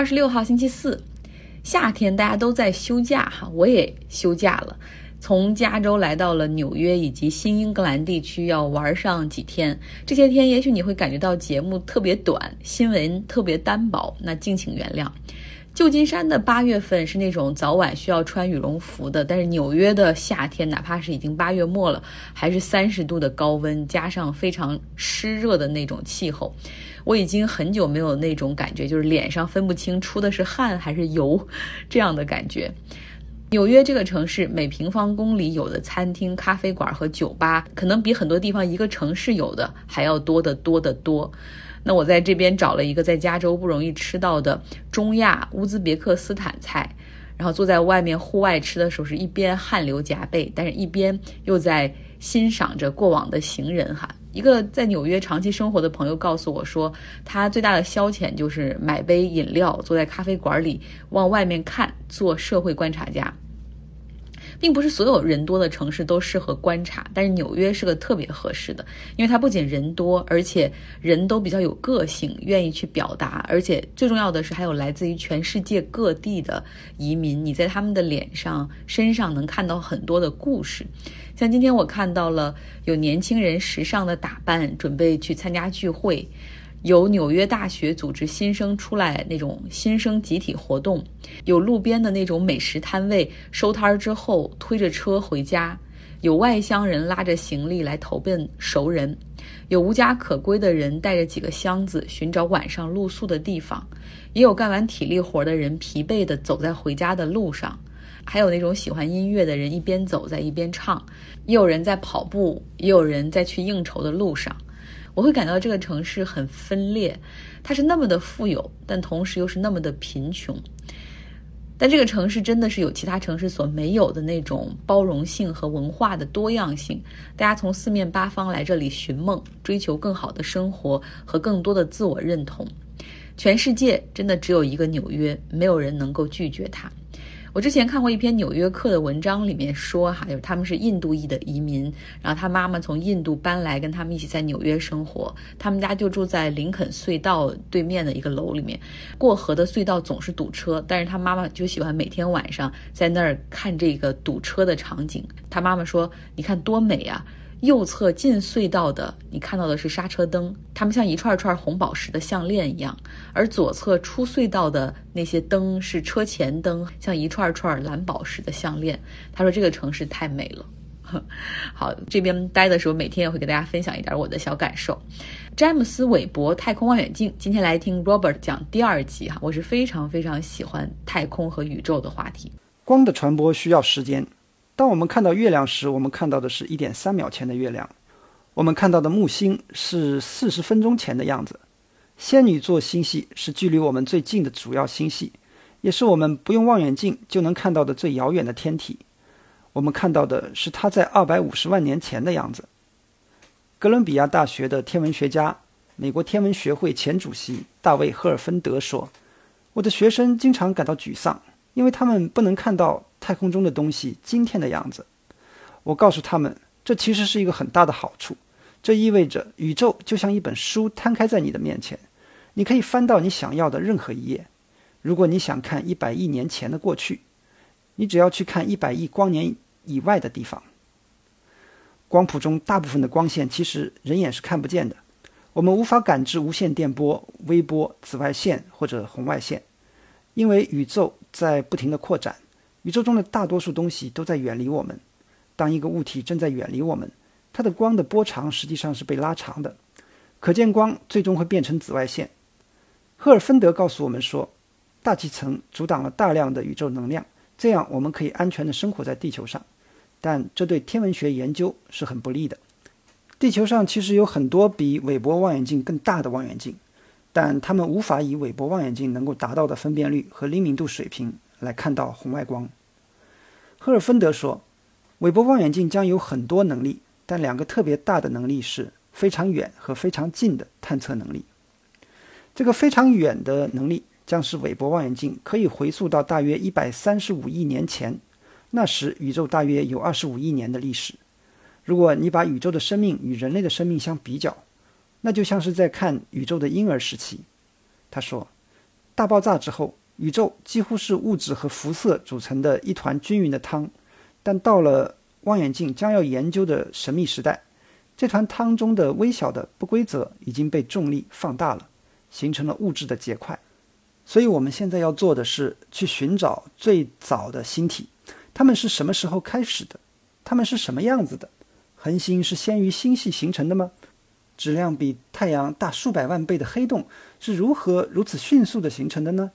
二十六号星期四，夏天大家都在休假哈，我也休假了，从加州来到了纽约以及新英格兰地区，要玩上几天。这些天也许你会感觉到节目特别短，新闻特别单薄，那敬请原谅。旧金山的八月份是那种早晚需要穿羽绒服的，但是纽约的夏天，哪怕是已经八月末了，还是三十度的高温，加上非常湿热的那种气候，我已经很久没有那种感觉，就是脸上分不清出的是汗还是油这样的感觉。纽约这个城市，每平方公里有的餐厅、咖啡馆和酒吧，可能比很多地方一个城市有的还要多得多得多。那我在这边找了一个在加州不容易吃到的中亚乌兹别克斯坦菜，然后坐在外面户外吃的时候，是一边汗流浃背，但是一边又在欣赏着过往的行人哈。一个在纽约长期生活的朋友告诉我说，他最大的消遣就是买杯饮料，坐在咖啡馆里往外面看，做社会观察家。并不是所有人多的城市都适合观察，但是纽约是个特别合适的，因为它不仅人多，而且人都比较有个性，愿意去表达，而且最重要的是还有来自于全世界各地的移民，你在他们的脸上、身上能看到很多的故事。像今天我看到了有年轻人时尚的打扮，准备去参加聚会。有纽约大学组织新生出来那种新生集体活动，有路边的那种美食摊位收摊儿之后推着车回家，有外乡人拉着行李来投奔熟人，有无家可归的人带着几个箱子寻找晚上露宿的地方，也有干完体力活的人疲惫地走在回家的路上，还有那种喜欢音乐的人一边走在一边唱，也有人在跑步，也有人在去应酬的路上。我会感到这个城市很分裂，它是那么的富有，但同时又是那么的贫穷。但这个城市真的是有其他城市所没有的那种包容性和文化的多样性。大家从四面八方来这里寻梦，追求更好的生活和更多的自我认同。全世界真的只有一个纽约，没有人能够拒绝它。我之前看过一篇《纽约客》的文章，里面说哈，就是他们是印度裔的移民，然后他妈妈从印度搬来，跟他们一起在纽约生活。他们家就住在林肯隧道对面的一个楼里面，过河的隧道总是堵车，但是他妈妈就喜欢每天晚上在那儿看这个堵车的场景。他妈妈说：“你看多美啊！”右侧进隧道的，你看到的是刹车灯，它们像一串串红宝石的项链一样；而左侧出隧道的那些灯是车前灯，像一串串蓝宝石的项链。他说这个城市太美了。好，这边待的时候，每天也会给大家分享一点我的小感受。詹姆斯·韦伯太空望远镜，今天来听 Robert 讲第二集哈。我是非常非常喜欢太空和宇宙的话题。光的传播需要时间。当我们看到月亮时，我们看到的是一点三秒前的月亮；我们看到的木星是四十分钟前的样子。仙女座星系是距离我们最近的主要星系，也是我们不用望远镜就能看到的最遥远的天体。我们看到的是它在二百五十万年前的样子。哥伦比亚大学的天文学家、美国天文学会前主席大卫·赫尔芬德说：“我的学生经常感到沮丧，因为他们不能看到。”太空中的东西今天的样子，我告诉他们，这其实是一个很大的好处。这意味着宇宙就像一本书摊开在你的面前，你可以翻到你想要的任何一页。如果你想看一百亿年前的过去，你只要去看一百亿光年以外的地方。光谱中大部分的光线其实人眼是看不见的，我们无法感知无线电波、微波、紫外线或者红外线，因为宇宙在不停地扩展。宇宙中的大多数东西都在远离我们。当一个物体正在远离我们，它的光的波长实际上是被拉长的。可见光最终会变成紫外线。赫尔芬德告诉我们说，大气层阻挡了大量的宇宙能量，这样我们可以安全地生活在地球上。但这对天文学研究是很不利的。地球上其实有很多比韦伯望远镜更大的望远镜，但它们无法以韦伯望远镜能够达到的分辨率和灵敏度水平。来看到红外光，赫尔芬德说，韦伯望远镜将有很多能力，但两个特别大的能力是非常远和非常近的探测能力。这个非常远的能力将使韦伯望远镜可以回溯到大约一百三十五亿年前，那时宇宙大约有二十五亿年的历史。如果你把宇宙的生命与人类的生命相比较，那就像是在看宇宙的婴儿时期。他说。大爆炸之后，宇宙几乎是物质和辐射组成的一团均匀的汤，但到了望远镜将要研究的神秘时代，这团汤中的微小的不规则已经被重力放大了，形成了物质的结块。所以，我们现在要做的是去寻找最早的星体，它们是什么时候开始的？它们是什么样子的？恒星是先于星系形成的吗？质量比太阳大数百万倍的黑洞是如何如此迅速地形成的呢？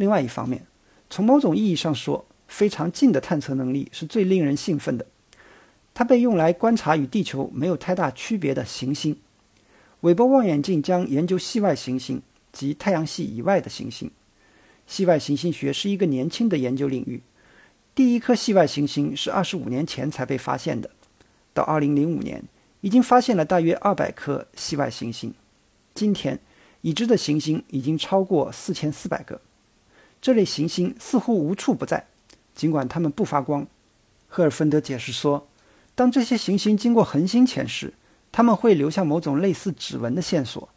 另外一方面，从某种意义上说，非常近的探测能力是最令人兴奋的。它被用来观察与地球没有太大区别的行星。韦伯望远镜将研究系外行星及太阳系以外的行星。系外行星学是一个年轻的研究领域。第一颗系外行星是二十五年前才被发现的，到二零零五年。已经发现了大约二百颗系外行星，今天已知的行星已经超过四千四百个。这类行星似乎无处不在，尽管它们不发光。赫尔芬德解释说，当这些行星经过恒星前时，它们会留下某种类似指纹的线索。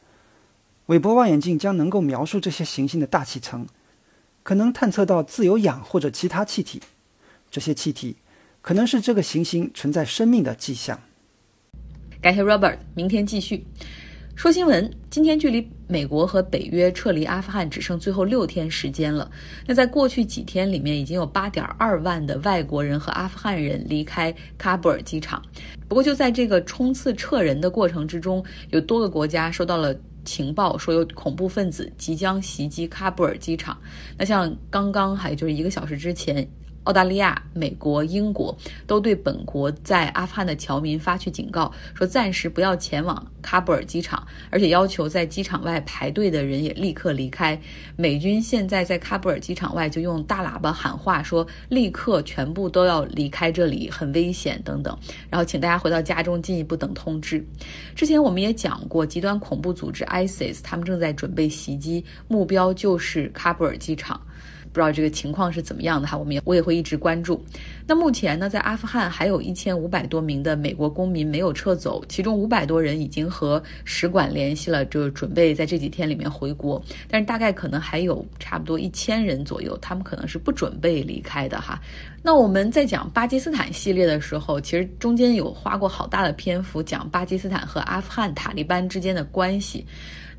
韦伯望远镜将能够描述这些行星的大气层，可能探测到自由氧或者其他气体。这些气体可能是这个行星存在生命的迹象。感谢 Robert，明天继续说新闻。今天距离美国和北约撤离阿富汗只剩最后六天时间了。那在过去几天里面，已经有八点二万的外国人和阿富汗人离开喀布尔机场。不过就在这个冲刺撤人的过程之中，有多个国家收到了情报，说有恐怖分子即将袭击喀布尔机场。那像刚刚还就是一个小时之前。澳大利亚、美国、英国都对本国在阿富汗的侨民发去警告，说暂时不要前往喀布尔机场，而且要求在机场外排队的人也立刻离开。美军现在在喀布尔机场外就用大喇叭喊话，说立刻全部都要离开这里，很危险等等。然后请大家回到家中进一步等通知。之前我们也讲过，极端恐怖组织 ISIS 他们正在准备袭击，目标就是喀布尔机场。不知道这个情况是怎么样的哈，我们也我也会一直关注。那目前呢，在阿富汗还有一千五百多名的美国公民没有撤走，其中五百多人已经和使馆联系了，就准备在这几天里面回国。但是大概可能还有差不多一千人左右，他们可能是不准备离开的哈。那我们在讲巴基斯坦系列的时候，其实中间有花过好大的篇幅讲巴基斯坦和阿富汗塔利班之间的关系。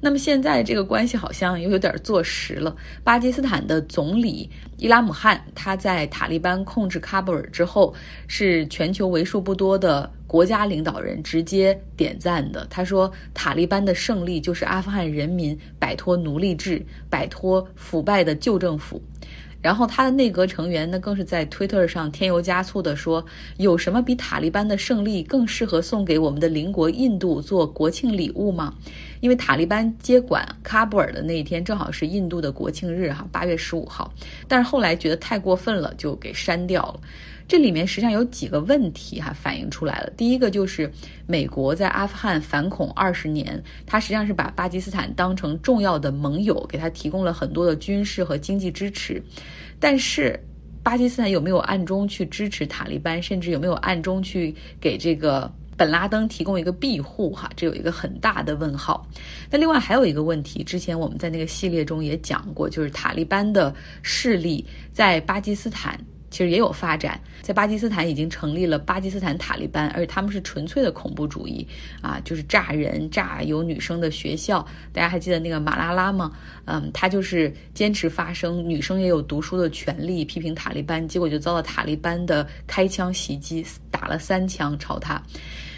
那么现在这个关系好像又有点坐实了。巴基斯坦的总理伊拉姆汗，他在塔利班控制喀布尔之后，是全球为数不多的国家领导人直接点赞的。他说，塔利班的胜利就是阿富汗人民摆脱奴隶制、摆脱腐败的旧政府。然后他的内阁成员呢，更是在推特上添油加醋地说：“有什么比塔利班的胜利更适合送给我们的邻国印度做国庆礼物吗？”因为塔利班接管喀布尔的那一天正好是印度的国庆日，哈，八月十五号。但是后来觉得太过分了，就给删掉了。这里面实际上有几个问题哈，反映出来了。第一个就是美国在阿富汗反恐二十年，它实际上是把巴基斯坦当成重要的盟友，给他提供了很多的军事和经济支持。但是巴基斯坦有没有暗中去支持塔利班，甚至有没有暗中去给这个？本拉登提供一个庇护，哈，这有一个很大的问号。那另外还有一个问题，之前我们在那个系列中也讲过，就是塔利班的势力在巴基斯坦。其实也有发展，在巴基斯坦已经成立了巴基斯坦塔利班，而且他们是纯粹的恐怖主义啊，就是炸人、炸有女生的学校。大家还记得那个马拉拉吗？嗯，他就是坚持发声，女生也有读书的权利，批评塔利班，结果就遭到塔利班的开枪袭击，打了三枪朝他。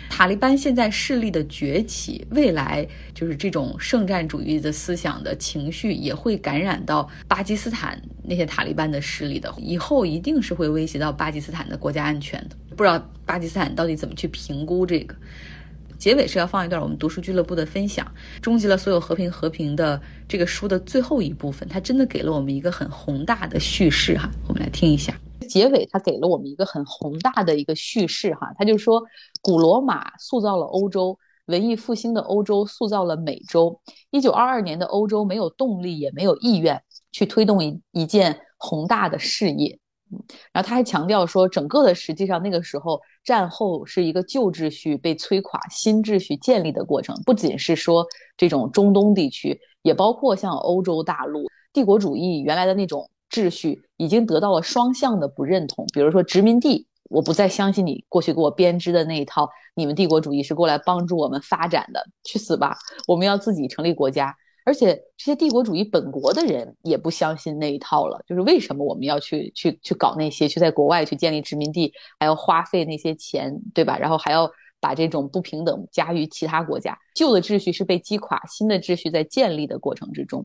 塔利班现在势力的崛起，未来就是这种圣战主义的思想的情绪也会感染到巴基斯坦那些塔利班的势力的，以后一定是会威胁到巴基斯坦的国家安全的。不知道巴基斯坦到底怎么去评估这个？结尾是要放一段我们读书俱乐部的分享，终结了所有和平和平的这个书的最后一部分，它真的给了我们一个很宏大的叙事哈，我们来听一下。结尾，他给了我们一个很宏大的一个叙事，哈，他就说，古罗马塑造了欧洲，文艺复兴的欧洲塑造了美洲。一九二二年的欧洲没有动力，也没有意愿去推动一一件宏大的事业。然后他还强调说，整个的实际上那个时候战后是一个旧秩序被摧垮，新秩序建立的过程，不仅是说这种中东地区，也包括像欧洲大陆。帝国主义原来的那种秩序已经得到了双向的不认同。比如说殖民地，我不再相信你过去给我编织的那一套，你们帝国主义是过来帮助我们发展的，去死吧！我们要自己成立国家。而且这些帝国主义本国的人也不相信那一套了，就是为什么我们要去去去搞那些，去在国外去建立殖民地，还要花费那些钱，对吧？然后还要把这种不平等加于其他国家，旧的秩序是被击垮，新的秩序在建立的过程之中。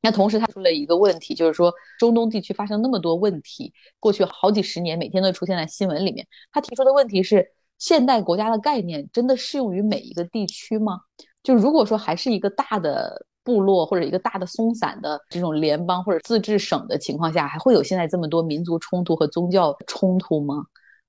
那同时他出了一个问题，就是说中东地区发生那么多问题，过去好几十年每天都出现在新闻里面。他提出的问题是：现代国家的概念真的适用于每一个地区吗？就如果说还是一个大的。部落或者一个大的松散的这种联邦或者自治省的情况下，还会有现在这么多民族冲突和宗教冲突吗？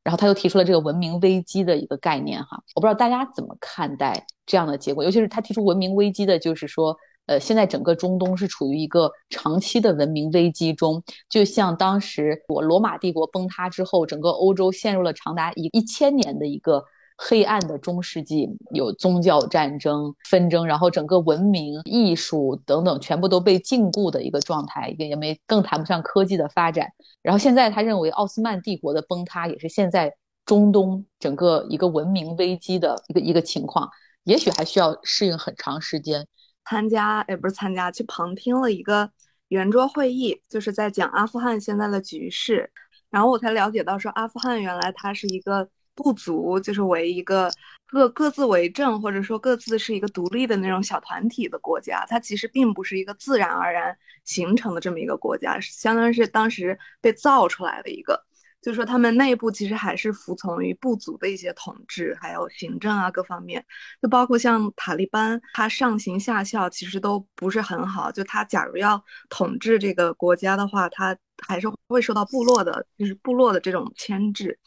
然后他又提出了这个文明危机的一个概念，哈，我不知道大家怎么看待这样的结果，尤其是他提出文明危机的，就是说，呃，现在整个中东是处于一个长期的文明危机中，就像当时我罗马帝国崩塌之后，整个欧洲陷入了长达一一千年的一个。黑暗的中世纪有宗教战争纷争，然后整个文明、艺术等等全部都被禁锢的一个状态，也也没更谈不上科技的发展。然后现在他认为奥斯曼帝国的崩塌也是现在中东整个一个文明危机的一个一个情况，也许还需要适应很长时间。参加也不是参加，去旁听了一个圆桌会议，就是在讲阿富汗现在的局势，然后我才了解到说阿富汗原来它是一个。部族就是为一个各各自为政，或者说各自是一个独立的那种小团体的国家，它其实并不是一个自然而然形成的这么一个国家，相当于是当时被造出来的一个。就是说他们内部其实还是服从于部族的一些统治，还有行政啊各方面，就包括像塔利班，它上行下效其实都不是很好。就他假如要统治这个国家的话，他还是会受到部落的，就是部落的这种牵制。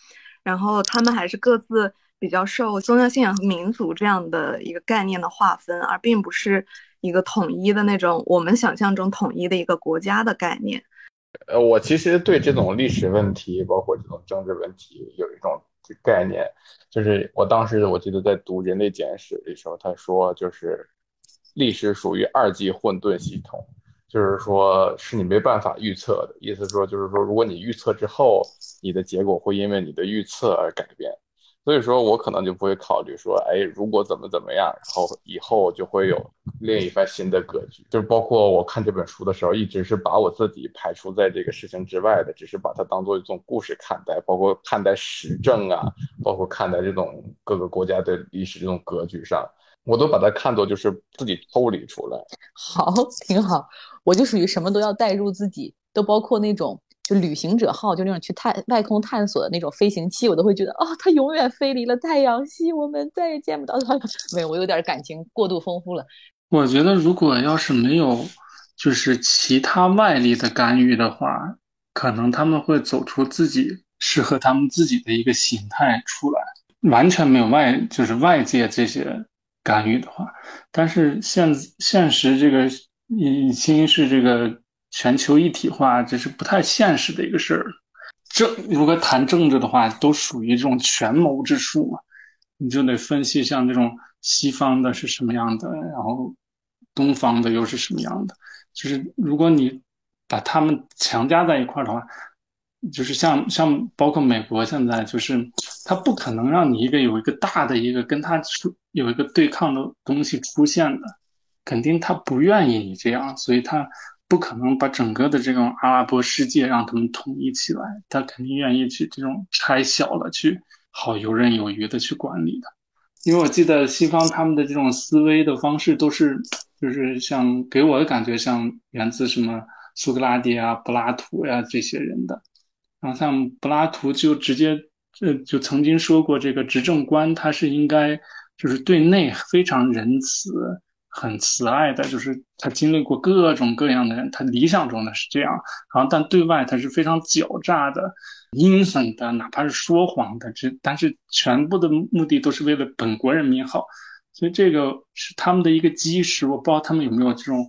然后他们还是各自比较受宗教信仰和民族这样的一个概念的划分，而并不是一个统一的那种我们想象中统一的一个国家的概念。呃，我其实对这种历史问题，包括这种政治问题，有一种概念，就是我当时我记得在读《人类简史》的时候，他说就是历史属于二级混沌系统。就是说，是你没办法预测的意思。说，就是说，如果你预测之后，你的结果会因为你的预测而改变。所以说我可能就不会考虑说，哎，如果怎么怎么样，然后以后就会有另一番新的格局。就是包括我看这本书的时候，一直是把我自己排除在这个事情之外的，只是把它当做一种故事看待，包括看待时政啊，包括看待这种各个国家的历史这种格局上。我都把它看作就是自己抽离出来，好，挺好。我就属于什么都要带入自己，都包括那种就旅行者号，就那种去探外空探索的那种飞行器，我都会觉得啊，它永远飞离了太阳系，我们再也见不到它了。没有，我有点感情过度丰富了。我觉得如果要是没有就是其他外力的干预的话，可能他们会走出自己适合他们自己的一个形态出来，完全没有外就是外界这些。干预的话，但是现现实这个已经是这个全球一体化，这是不太现实的一个事儿。政如果谈政治的话，都属于这种权谋之术嘛，你就得分析像这种西方的是什么样的，然后东方的又是什么样的。就是如果你把他们强加在一块儿的话。就是像像包括美国现在，就是他不可能让你一个有一个大的一个跟他出有一个对抗的东西出现的，肯定他不愿意你这样，所以他不可能把整个的这种阿拉伯世界让他们统一起来，他肯定愿意去这种拆小了去，好游刃有余的去管理的。因为我记得西方他们的这种思维的方式都是，就是像给我的感觉像源自什么苏格拉底啊、柏拉图呀这些人的。然后像柏拉图就直接，呃，就曾经说过，这个执政官他是应该就是对内非常仁慈、很慈爱的，就是他经历过各种各样的人，他理想中的是这样。然后但对外他是非常狡诈的、阴狠的，哪怕是说谎的，这但是全部的目的都是为了本国人民好。所以这个是他们的一个基石。我不知道他们有没有这种。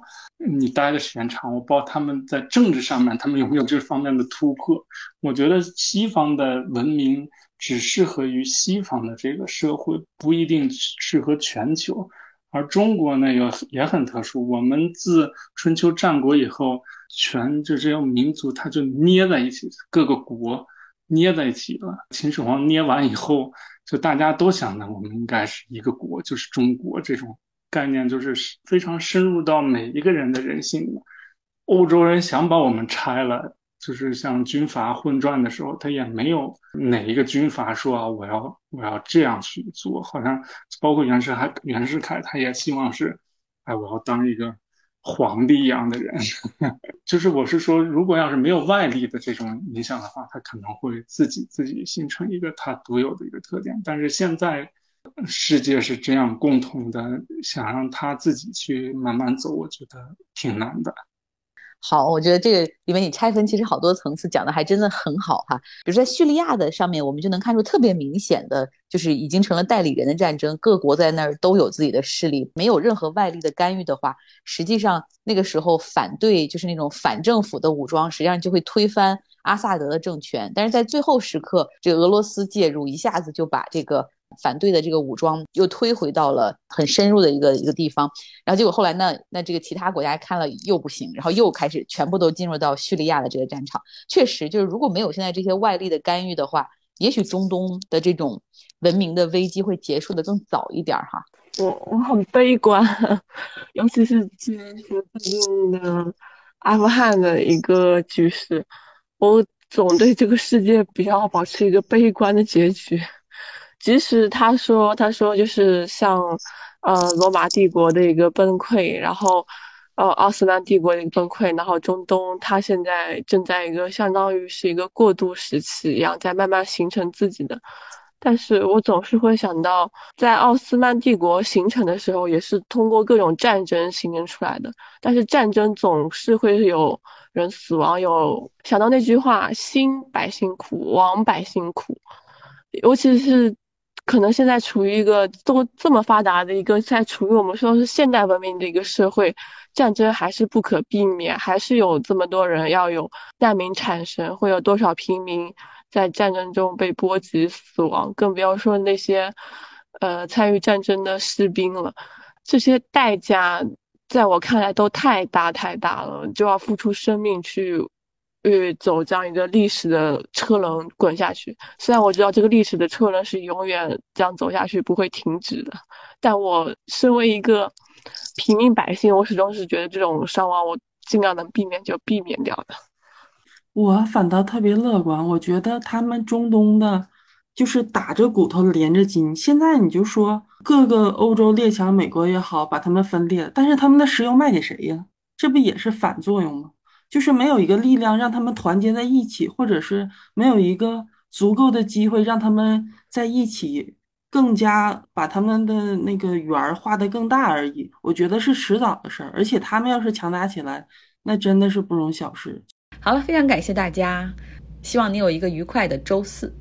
你待的时间长，我不知道他们在政治上面他们有没有这方面的突破。我觉得西方的文明只适合于西方的这个社会，不一定适合全球。而中国呢，也也很特殊。我们自春秋战国以后，全就这样民族，它就捏在一起，各个国捏在一起了。秦始皇捏完以后，就大家都想呢，我们应该是一个国，就是中国这种概念，就是非常深入到每一个人的人性的。欧洲人想把我们拆了。就是像军阀混战的时候，他也没有哪一个军阀说啊，我要我要这样去做，好像包括袁世凯，袁世凯他也希望是，哎，我要当一个皇帝一样的人。就是我是说，如果要是没有外力的这种影响的话，他可能会自己自己形成一个他独有的一个特点。但是现在世界是这样共同的，想让他自己去慢慢走，我觉得挺难的。好，我觉得这个里面你拆分其实好多层次讲的还真的很好哈。比如在叙利亚的上面，我们就能看出特别明显的，就是已经成了代理人的战争，各国在那儿都有自己的势力，没有任何外力的干预的话，实际上那个时候反对就是那种反政府的武装，实际上就会推翻阿萨德的政权。但是在最后时刻，这个俄罗斯介入，一下子就把这个。反对的这个武装又推回到了很深入的一个一个地方，然后结果后来那那这个其他国家看了又不行，然后又开始全部都进入到叙利亚的这个战场。确实，就是如果没有现在这些外力的干预的话，也许中东的这种文明的危机会结束的更早一点哈。我我很悲观，尤其是最近的阿富汗的一个局势，我总对这个世界比较保持一个悲观的结局。即使他说，他说就是像，呃，罗马帝国的一个崩溃，然后，呃，奥斯曼帝国的一个崩溃，然后中东它现在正在一个相当于是一个过渡时期一样，在慢慢形成自己的。但是我总是会想到，在奥斯曼帝国形成的时候，也是通过各种战争形成出来的。但是战争总是会有人死亡，有想到那句话：“兴百姓苦，亡百姓苦。”尤其是。可能现在处于一个都这么发达的一个，在处于我们说是现代文明的一个社会，战争还是不可避免，还是有这么多人要有难民产生，会有多少平民在战争中被波及死亡，更不要说那些，呃，参与战争的士兵了，这些代价在我看来都太大太大了，就要付出生命去。去走这样一个历史的车轮滚下去，虽然我知道这个历史的车轮是永远这样走下去不会停止的，但我身为一个平民百姓，我始终是觉得这种伤亡我尽量能避免就避免掉的。我反倒特别乐观，我觉得他们中东的，就是打着骨头连着筋。现在你就说各个欧洲列强，美国也好，把他们分裂，但是他们的石油卖给谁呀？这不也是反作用吗？就是没有一个力量让他们团结在一起，或者是没有一个足够的机会让他们在一起，更加把他们的那个圆儿画得更大而已。我觉得是迟早的事儿，而且他们要是强大起来，那真的是不容小视。好了，非常感谢大家，希望你有一个愉快的周四。